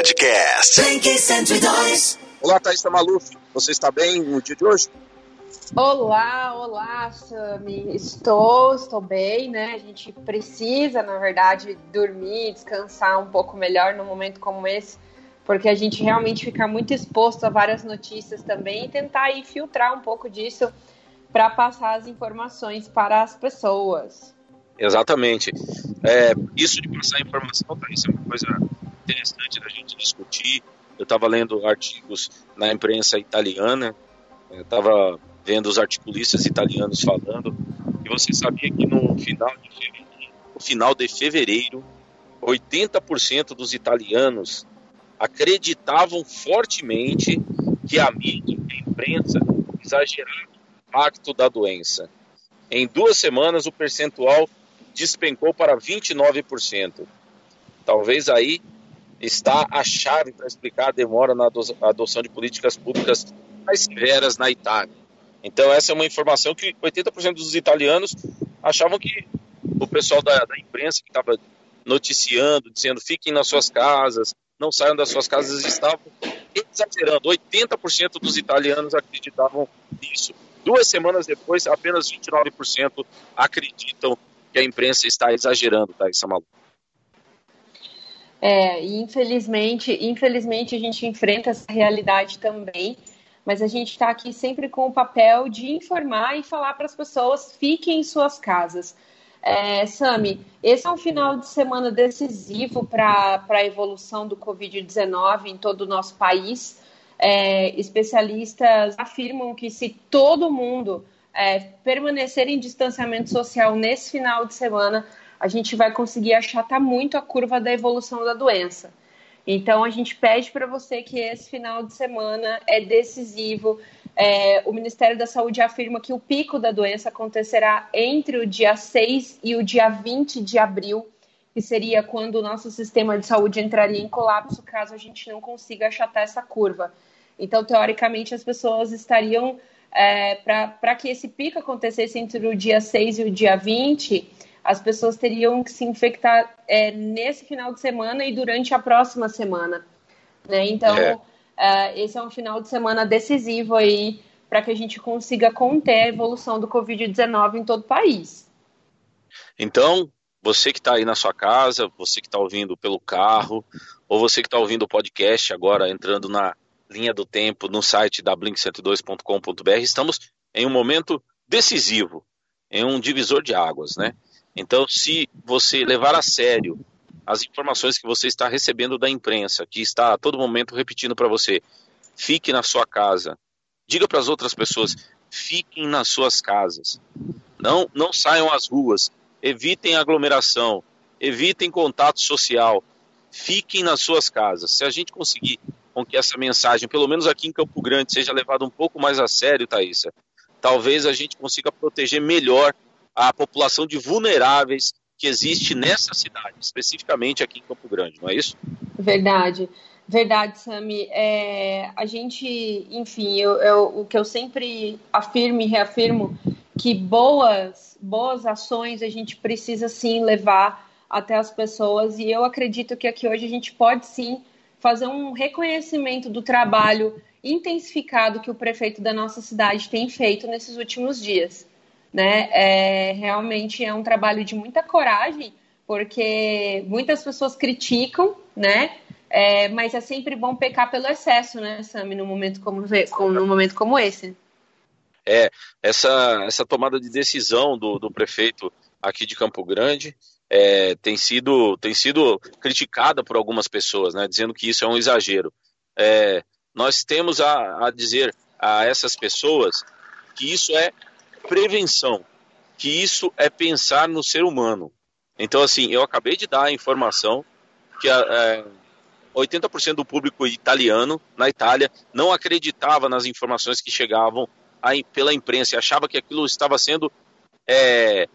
Podcast. Blink 102. Olá, Thaís Maluf. Você está bem no dia de hoje? Olá, olá, Sami. Estou, estou bem, né? A gente precisa, na verdade, dormir, descansar um pouco melhor num momento como esse, porque a gente realmente fica muito exposto a várias notícias também e tentar aí filtrar um pouco disso para passar as informações para as pessoas. Exatamente. É, isso de passar informação, Thaís, é uma coisa interessante da gente discutir. Eu estava lendo artigos na imprensa italiana, estava vendo os articulistas italianos falando, e você sabia que no final de fevereiro, no final de fevereiro 80% dos italianos acreditavam fortemente que a mídia e a imprensa exageraram o impacto da doença. Em duas semanas, o percentual despencou para 29%. Talvez aí está a chave para explicar a demora na adoção de políticas públicas mais severas na Itália. Então, essa é uma informação que 80% dos italianos achavam que o pessoal da, da imprensa que estava noticiando, dizendo fiquem nas suas casas, não saiam das suas casas, estavam exagerando. 80% dos italianos acreditavam nisso. Duas semanas depois, apenas 29% acreditam que a imprensa está exagerando, tá, Samalu? É, infelizmente, infelizmente a gente enfrenta essa realidade também, mas a gente está aqui sempre com o papel de informar e falar para as pessoas fiquem em suas casas. É, Sami, esse é um final de semana decisivo para a evolução do Covid-19 em todo o nosso país. É, especialistas afirmam que se todo mundo é, permanecer em distanciamento social nesse final de semana, a gente vai conseguir achatar muito a curva da evolução da doença. Então, a gente pede para você que esse final de semana é decisivo. É, o Ministério da Saúde afirma que o pico da doença acontecerá entre o dia 6 e o dia 20 de abril, que seria quando o nosso sistema de saúde entraria em colapso caso a gente não consiga achatar essa curva. Então, teoricamente, as pessoas estariam, é, para que esse pico acontecesse entre o dia 6 e o dia 20, as pessoas teriam que se infectar é, nesse final de semana e durante a próxima semana. Né? Então, é. Uh, esse é um final de semana decisivo aí para que a gente consiga conter a evolução do Covid-19 em todo o país. Então, você que está aí na sua casa, você que está ouvindo pelo carro, ou você que está ouvindo o podcast agora entrando na linha do tempo no site da blink102.com.br, estamos em um momento decisivo, em um divisor de águas, né? Então, se você levar a sério as informações que você está recebendo da imprensa, que está a todo momento repetindo para você, fique na sua casa. Diga para as outras pessoas, fiquem nas suas casas. Não, não saiam às ruas. Evitem aglomeração. Evitem contato social. Fiquem nas suas casas. Se a gente conseguir com que essa mensagem, pelo menos aqui em Campo Grande, seja levada um pouco mais a sério, Thaisa, talvez a gente consiga proteger melhor a população de vulneráveis que existe nessa cidade, especificamente aqui em Campo Grande, não é isso? Verdade. Verdade, Sami. É, a gente, enfim, eu, eu, o que eu sempre afirmo e reafirmo que boas, boas ações a gente precisa sim levar até as pessoas e eu acredito que aqui hoje a gente pode sim fazer um reconhecimento do trabalho intensificado que o prefeito da nossa cidade tem feito nesses últimos dias né? É, realmente é um trabalho de muita coragem, porque muitas pessoas criticam, né? É, mas é sempre bom pecar pelo excesso, né, Sami, num momento como, num momento como esse. É, essa, essa tomada de decisão do, do prefeito aqui de Campo Grande é, tem, sido, tem sido criticada por algumas pessoas, né, dizendo que isso é um exagero. É, nós temos a, a dizer a essas pessoas que isso é prevenção, que isso é pensar no ser humano. Então, assim, eu acabei de dar a informação que é, 80% do público italiano na Itália não acreditava nas informações que chegavam pela imprensa achava que aquilo estava sendo é,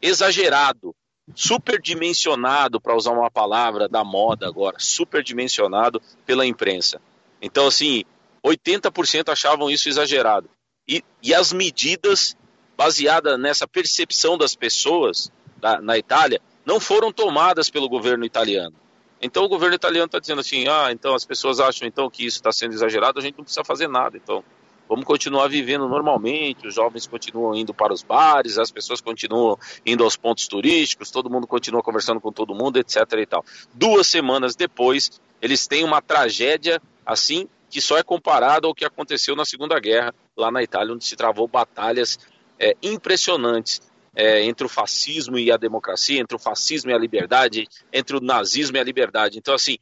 exagerado, superdimensionado, para usar uma palavra da moda agora, superdimensionado pela imprensa. Então, assim, 80% achavam isso exagerado. E, e as medidas baseada nessa percepção das pessoas da, na Itália, não foram tomadas pelo governo italiano. Então o governo italiano está dizendo assim, ah, então as pessoas acham então que isso está sendo exagerado, a gente não precisa fazer nada, então vamos continuar vivendo normalmente, os jovens continuam indo para os bares, as pessoas continuam indo aos pontos turísticos, todo mundo continua conversando com todo mundo, etc e tal. Duas semanas depois, eles têm uma tragédia assim que só é comparada ao que aconteceu na Segunda Guerra lá na Itália, onde se travou batalhas é, impressionantes é, entre o fascismo e a democracia, entre o fascismo e a liberdade, entre o nazismo e a liberdade. Então, assim,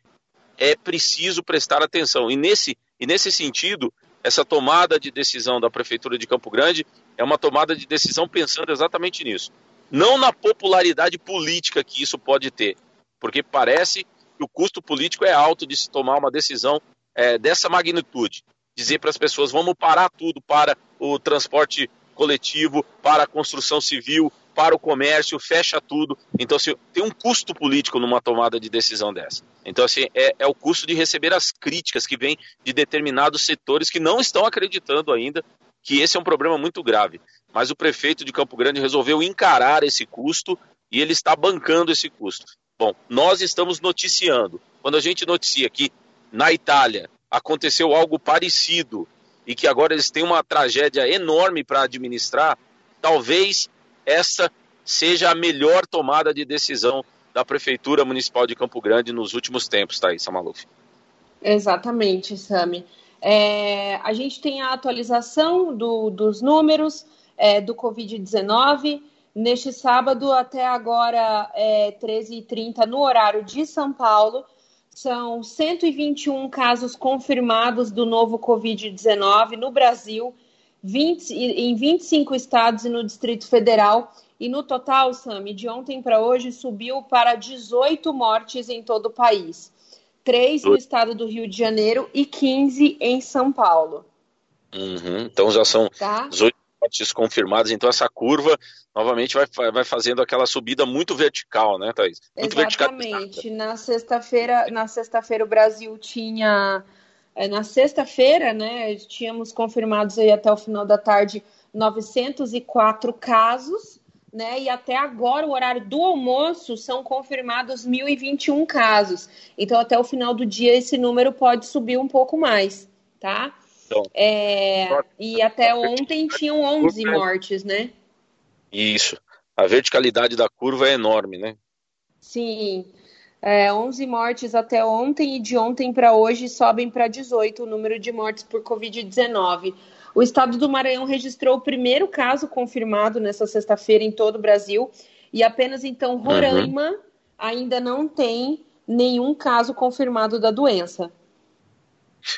é preciso prestar atenção. E nesse, e nesse sentido, essa tomada de decisão da Prefeitura de Campo Grande é uma tomada de decisão pensando exatamente nisso. Não na popularidade política que isso pode ter, porque parece que o custo político é alto de se tomar uma decisão é, dessa magnitude. Dizer para as pessoas: vamos parar tudo para o transporte coletivo, para a construção civil, para o comércio, fecha tudo. Então, assim, tem um custo político numa tomada de decisão dessa. Então, assim, é, é o custo de receber as críticas que vêm de determinados setores que não estão acreditando ainda que esse é um problema muito grave. Mas o prefeito de Campo Grande resolveu encarar esse custo e ele está bancando esse custo. Bom, nós estamos noticiando. Quando a gente noticia que na Itália aconteceu algo parecido e que agora eles têm uma tragédia enorme para administrar, talvez essa seja a melhor tomada de decisão da Prefeitura Municipal de Campo Grande nos últimos tempos, Thaís Maluf. Exatamente, Sami. É, a gente tem a atualização do, dos números é, do Covid-19. Neste sábado, até agora, é, 13h30, no horário de São Paulo, são 121 casos confirmados do novo Covid-19 no Brasil, 20, em 25 estados e no Distrito Federal. E no total, Sami, de ontem para hoje subiu para 18 mortes em todo o país. Três no estado do Rio de Janeiro e 15 em São Paulo. Uhum, então já são tá? 18 mortes confirmadas. Então essa curva novamente vai, vai fazendo aquela subida muito vertical, né, Thaís? Muito Exatamente. Na sexta-feira, na sexta-feira o Brasil tinha é, na sexta-feira, né, tínhamos confirmados aí até o final da tarde 904 casos, né, e até agora, o horário do almoço, são confirmados 1.021 casos. Então, até o final do dia, esse número pode subir um pouco mais, tá? Então, é, e até ontem tinham 11 mortes, né? Isso. A verticalidade da curva é enorme, né? Sim. É, 11 mortes até ontem e de ontem para hoje sobem para 18 o número de mortes por Covid-19. O estado do Maranhão registrou o primeiro caso confirmado nessa sexta-feira em todo o Brasil e apenas então Roraima uhum. ainda não tem nenhum caso confirmado da doença.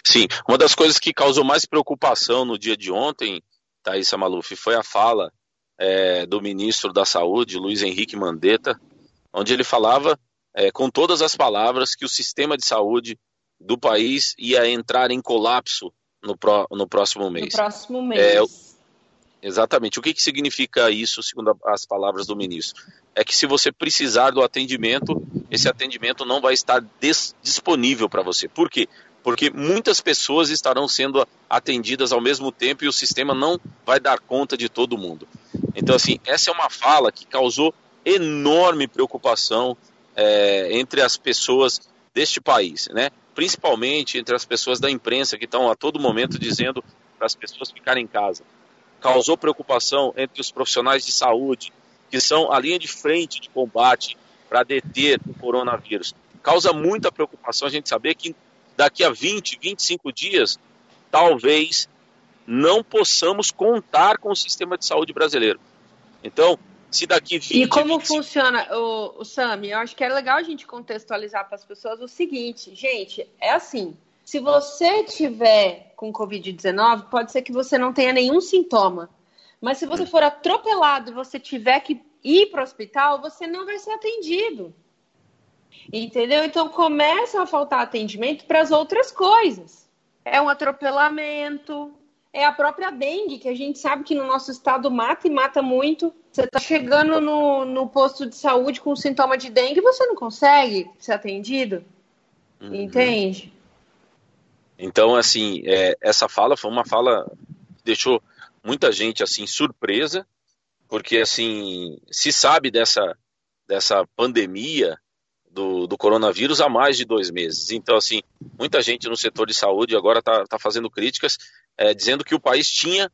Sim, uma das coisas que causou mais preocupação no dia de ontem, Thaisa Maluf, foi a fala é, do ministro da Saúde, Luiz Henrique Mandetta, onde ele falava é, com todas as palavras que o sistema de saúde do país ia entrar em colapso no, pro, no próximo mês. No próximo mês. É, exatamente. O que, que significa isso, segundo as palavras do ministro? É que se você precisar do atendimento, esse atendimento não vai estar disponível para você. Por quê? Porque muitas pessoas estarão sendo atendidas ao mesmo tempo e o sistema não vai dar conta de todo mundo. Então, assim, essa é uma fala que causou enorme preocupação é, entre as pessoas deste país, né? principalmente entre as pessoas da imprensa que estão a todo momento dizendo para as pessoas ficarem em casa. Causou preocupação entre os profissionais de saúde, que são a linha de frente de combate para deter o coronavírus. Causa muita preocupação a gente saber que daqui a 20, 25 dias, talvez não possamos contar com o sistema de saúde brasileiro. Então, se daqui 20 E como 25... funciona, o, o Sami? Eu acho que é legal a gente contextualizar para as pessoas o seguinte, gente, é assim. Se você tiver com Covid-19, pode ser que você não tenha nenhum sintoma. Mas se você for atropelado e você tiver que ir para o hospital, você não vai ser atendido. Entendeu? Então começa a faltar atendimento para as outras coisas. É um atropelamento, é a própria dengue, que a gente sabe que no nosso estado mata e mata muito. Você está chegando no, no posto de saúde com sintoma de dengue e você não consegue ser atendido. Uhum. Entende? Então, assim, é, essa fala foi uma fala que deixou muita gente assim surpresa, porque assim se sabe dessa dessa pandemia do, do, coronavírus há mais de dois meses. Então, assim, muita gente no setor de saúde agora está tá fazendo críticas, é, dizendo que o país tinha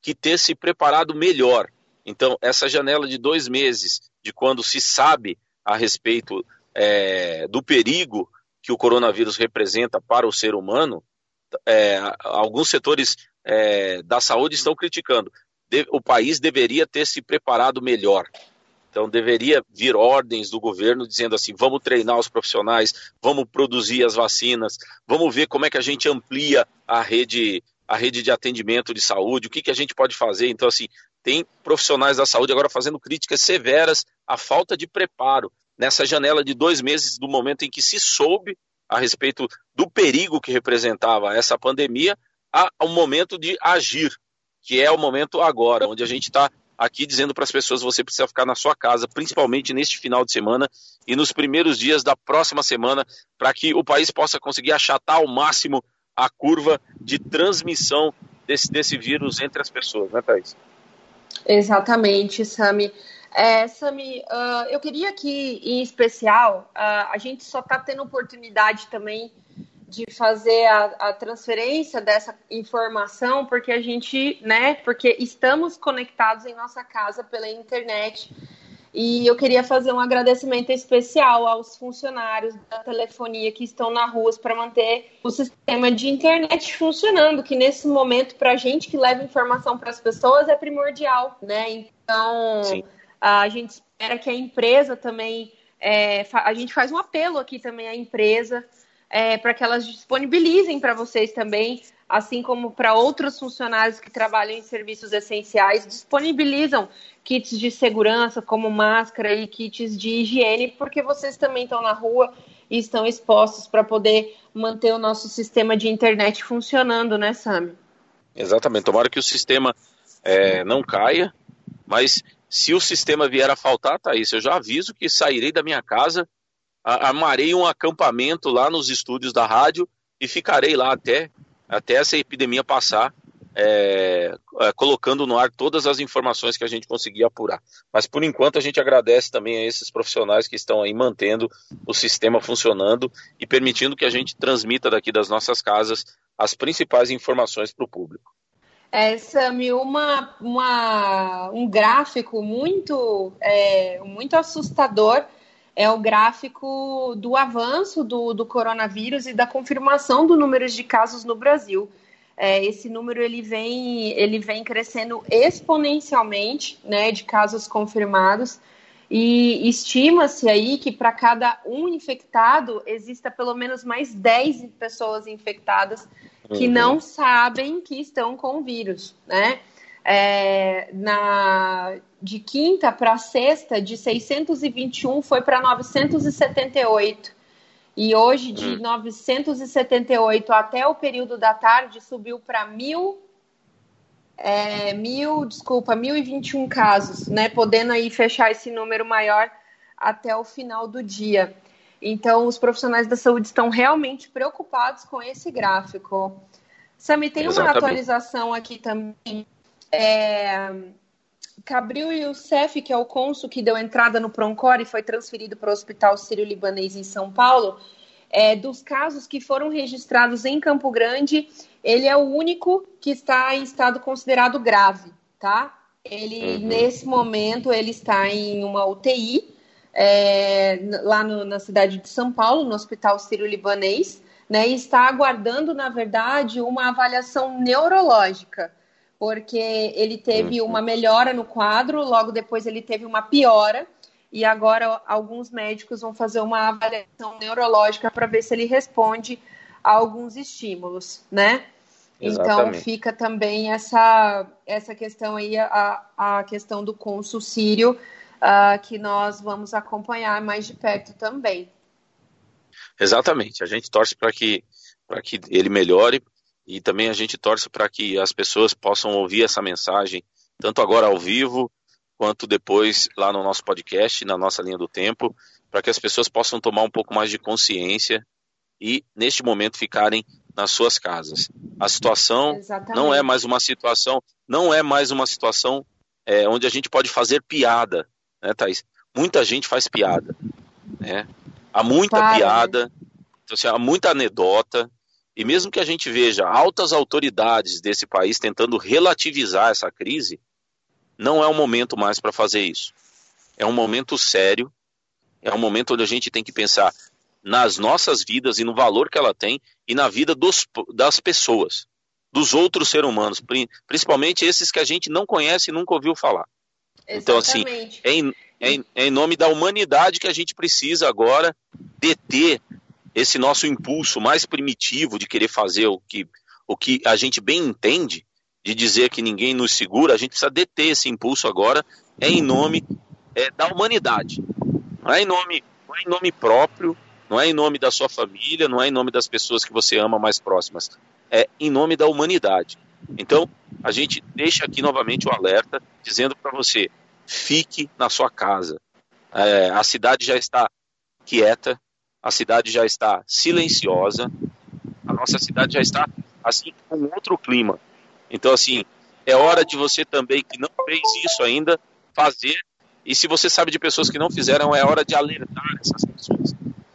que ter se preparado melhor. Então, essa janela de dois meses, de quando se sabe a respeito é, do perigo que o coronavírus representa para o ser humano, é, alguns setores é, da saúde estão criticando. De, o país deveria ter se preparado melhor. Então deveria vir ordens do governo dizendo assim: vamos treinar os profissionais, vamos produzir as vacinas, vamos ver como é que a gente amplia a rede, a rede de atendimento de saúde, o que, que a gente pode fazer. Então, assim, tem profissionais da saúde agora fazendo críticas severas à falta de preparo nessa janela de dois meses do momento em que se soube a respeito do perigo que representava essa pandemia, ao momento de agir, que é o momento agora, onde a gente está aqui dizendo para as pessoas você precisa ficar na sua casa, principalmente neste final de semana e nos primeiros dias da próxima semana, para que o país possa conseguir achatar ao máximo a curva de transmissão desse, desse vírus entre as pessoas, né, Thaís? Exatamente, Sami. É, Sami, uh, eu queria que, em especial, uh, a gente só está tendo oportunidade também de fazer a, a, transferência dessa informação, porque a gente, né, porque estamos conectados em nossa casa pela internet. E eu queria fazer um agradecimento especial aos funcionários da telefonia que estão na rua para manter o sistema de internet funcionando, que nesse momento, para a gente que leva informação para as pessoas, é primordial, né? Então, Sim. a gente espera que a empresa também. É, a gente faz um apelo aqui também à empresa é, para que elas disponibilizem para vocês também, assim como para outros funcionários que trabalham em serviços essenciais, disponibilizam kits de segurança, como máscara e kits de higiene, porque vocês também estão na rua e estão expostos para poder manter o nosso sistema de internet funcionando, né, Sam? Exatamente. Tomara que o sistema é, não caia, mas se o sistema vier a faltar, Thaís, eu já aviso que sairei da minha casa armarei um acampamento lá nos estúdios da rádio e ficarei lá até, até essa epidemia passar, é, é, colocando no ar todas as informações que a gente conseguir apurar. Mas por enquanto a gente agradece também a esses profissionais que estão aí mantendo o sistema funcionando e permitindo que a gente transmita daqui das nossas casas as principais informações para o público. É, Sami, uma, uma, um gráfico muito, é, muito assustador é o gráfico do avanço do, do coronavírus e da confirmação do número de casos no Brasil. É, esse número ele vem, ele vem crescendo exponencialmente né, de casos confirmados. E estima-se aí que para cada um infectado exista pelo menos mais 10 pessoas infectadas que uhum. não sabem que estão com o vírus, né? É, na, de quinta para sexta, de 621 foi para 978. E hoje, de hum. 978 até o período da tarde, subiu para mil, é, mil, desculpa, 1.021 casos, né? Podendo aí fechar esse número maior até o final do dia. Então, os profissionais da saúde estão realmente preocupados com esse gráfico. Sami, tem Exatamente. uma atualização aqui também é, Cabril Youssef, que é o cônsul que deu entrada no Proncor e foi transferido para o Hospital Sírio-Libanês em São Paulo, é, dos casos que foram registrados em Campo Grande, ele é o único que está em estado considerado grave, tá? Ele, uhum. nesse momento, ele está em uma UTI, é, lá no, na cidade de São Paulo, no Hospital Sírio-Libanês, né, e está aguardando, na verdade, uma avaliação neurológica porque ele teve uhum. uma melhora no quadro, logo depois ele teve uma piora, e agora alguns médicos vão fazer uma avaliação neurológica para ver se ele responde a alguns estímulos, né? Então, Exatamente. Então fica também essa, essa questão aí, a, a questão do cônsul sírio, uh, que nós vamos acompanhar mais de perto também. Exatamente, a gente torce para que, que ele melhore, e também a gente torce para que as pessoas possam ouvir essa mensagem, tanto agora ao vivo, quanto depois lá no nosso podcast, na nossa linha do tempo, para que as pessoas possam tomar um pouco mais de consciência e, neste momento, ficarem nas suas casas. A situação Exatamente. não é mais uma situação, não é mais uma situação é, onde a gente pode fazer piada, né, Thaís? Muita gente faz piada, né? há muita claro. piada, então, assim, há muita anedota, e mesmo que a gente veja altas autoridades desse país tentando relativizar essa crise, não é o momento mais para fazer isso. É um momento sério, é um momento onde a gente tem que pensar nas nossas vidas e no valor que ela tem e na vida dos, das pessoas, dos outros seres humanos, principalmente esses que a gente não conhece e nunca ouviu falar. Exatamente. Então, assim, é em, é, em, é em nome da humanidade que a gente precisa agora deter esse nosso impulso mais primitivo de querer fazer o que, o que a gente bem entende, de dizer que ninguém nos segura, a gente precisa deter esse impulso agora, é em nome é, da humanidade. Não é em nome, não é em nome próprio, não é em nome da sua família, não é em nome das pessoas que você ama mais próximas. É em nome da humanidade. Então, a gente deixa aqui novamente o alerta, dizendo para você: fique na sua casa. É, a cidade já está quieta, a cidade já está silenciosa, a nossa cidade já está assim com outro clima. Então, assim, é hora de você também que não fez isso ainda fazer. E se você sabe de pessoas que não fizeram, é hora de alertar essas pessoas.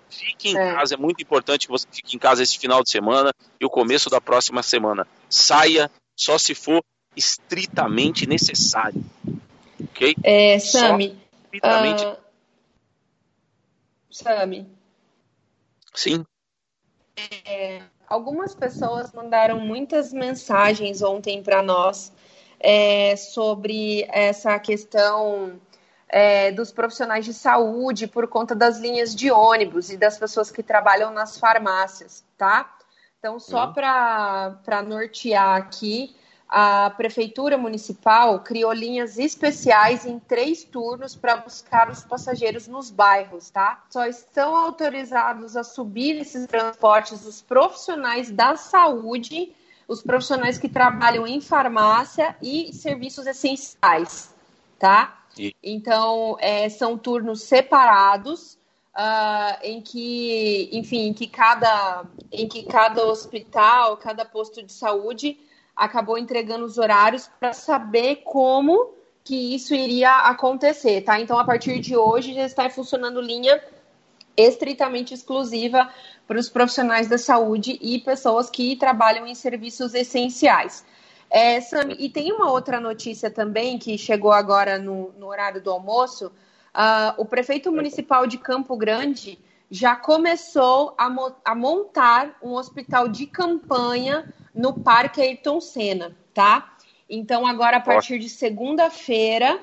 Fique em é. casa, é muito importante que você fique em casa esse final de semana e o começo da próxima semana. Saia só se for estritamente necessário. Ok? É, Sami. Estritamente... Uh... Sami. Sim. É, algumas pessoas mandaram muitas mensagens ontem para nós é, sobre essa questão é, dos profissionais de saúde por conta das linhas de ônibus e das pessoas que trabalham nas farmácias, tá? Então, só uhum. para nortear aqui, a Prefeitura Municipal criou linhas especiais em três turnos para buscar os passageiros nos bairros, tá? Só estão autorizados a subir esses transportes os profissionais da saúde, os profissionais que trabalham em farmácia e serviços essenciais, tá? Então, é, são turnos separados, uh, em que, enfim, em que cada, em que cada hospital, cada posto de saúde acabou entregando os horários para saber como que isso iria acontecer, tá? Então, a partir de hoje, já está funcionando linha estritamente exclusiva para os profissionais da saúde e pessoas que trabalham em serviços essenciais. É, Sam, e tem uma outra notícia também que chegou agora no, no horário do almoço. Uh, o prefeito municipal de Campo Grande já começou a, mo a montar um hospital de campanha no Parque Ayrton Senna, tá? Então, agora, a partir de segunda-feira,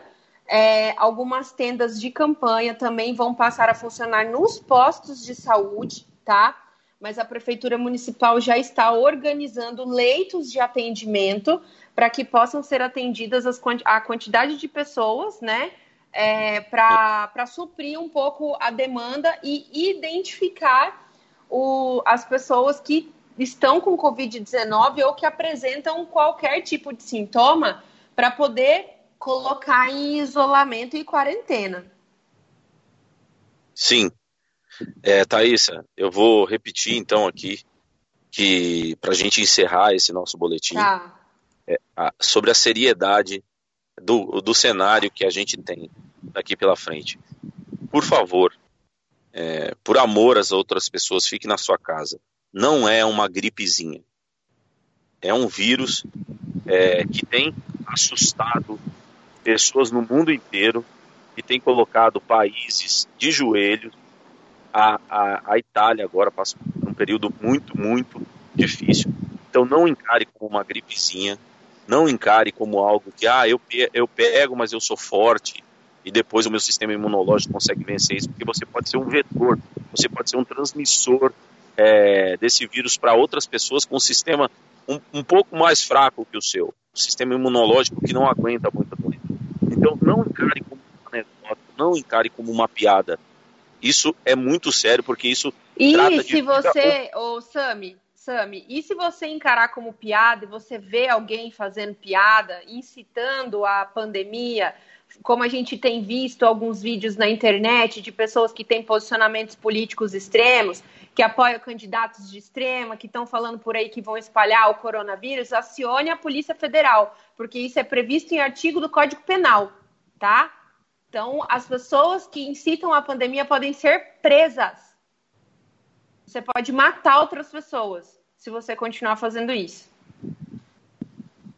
é, algumas tendas de campanha também vão passar a funcionar nos postos de saúde, tá? mas a Prefeitura Municipal já está organizando leitos de atendimento para que possam ser atendidas as, a quantidade de pessoas, né? É, para suprir um pouco a demanda e identificar o, as pessoas que estão com Covid-19 ou que apresentam qualquer tipo de sintoma para poder colocar em isolamento e quarentena. Sim, é, Thaisa, eu vou repetir então aqui que para a gente encerrar esse nosso boletim tá. é, a, sobre a seriedade do, do cenário que a gente tem daqui pela frente. Por favor, é, por amor às outras pessoas, fique na sua casa. Não é uma gripezinha. É um vírus é, que tem assustado pessoas no mundo inteiro, que tem colocado países de joelhos, a, a, a Itália agora passa por um período muito, muito difícil. Então não encare como uma gripezinha, não encare como algo que, ah, eu, eu pego, mas eu sou forte, e depois o meu sistema imunológico consegue vencer isso, porque você pode ser um vetor, você pode ser um transmissor é, desse vírus para outras pessoas com um sistema um, um, pouco mais fraco que o seu, um sistema imunológico que não aguenta muita doença. Então não encare como uma anedota, não encare como uma piada, isso é muito sério, porque isso. E trata se de... você, ô oh, Sami, Sami, e se você encarar como piada e você vê alguém fazendo piada, incitando a pandemia, como a gente tem visto alguns vídeos na internet de pessoas que têm posicionamentos políticos extremos, que apoiam candidatos de extrema, que estão falando por aí que vão espalhar o coronavírus, acione a Polícia Federal, porque isso é previsto em artigo do Código Penal, tá? Então, as pessoas que incitam a pandemia podem ser presas, Você pode matar outras pessoas se você continuar fazendo isso.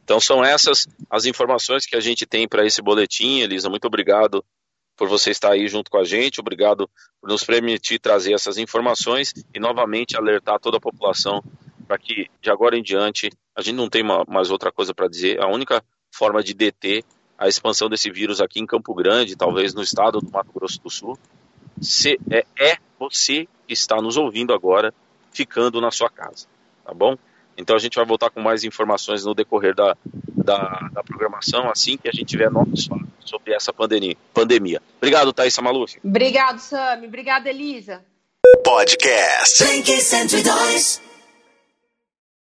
Então são essas as informações que a gente tem para esse boletim, Elisa. Muito obrigado por você estar aí junto com a gente, obrigado por nos permitir trazer essas informações e novamente alertar toda a população para que de agora em diante a gente não tem mais outra coisa para dizer. A única forma de deter a expansão desse vírus aqui em Campo Grande, talvez no estado do Mato Grosso do Sul, é, é você que está nos ouvindo agora ficando na sua casa, tá bom? Então a gente vai voltar com mais informações no decorrer da, da, da programação, assim que a gente tiver novos fatos sobre essa pandemia. pandemia. Obrigado, Thaisa Maluf. Obrigado, Sami. Obrigada, Elisa. Podcast 102.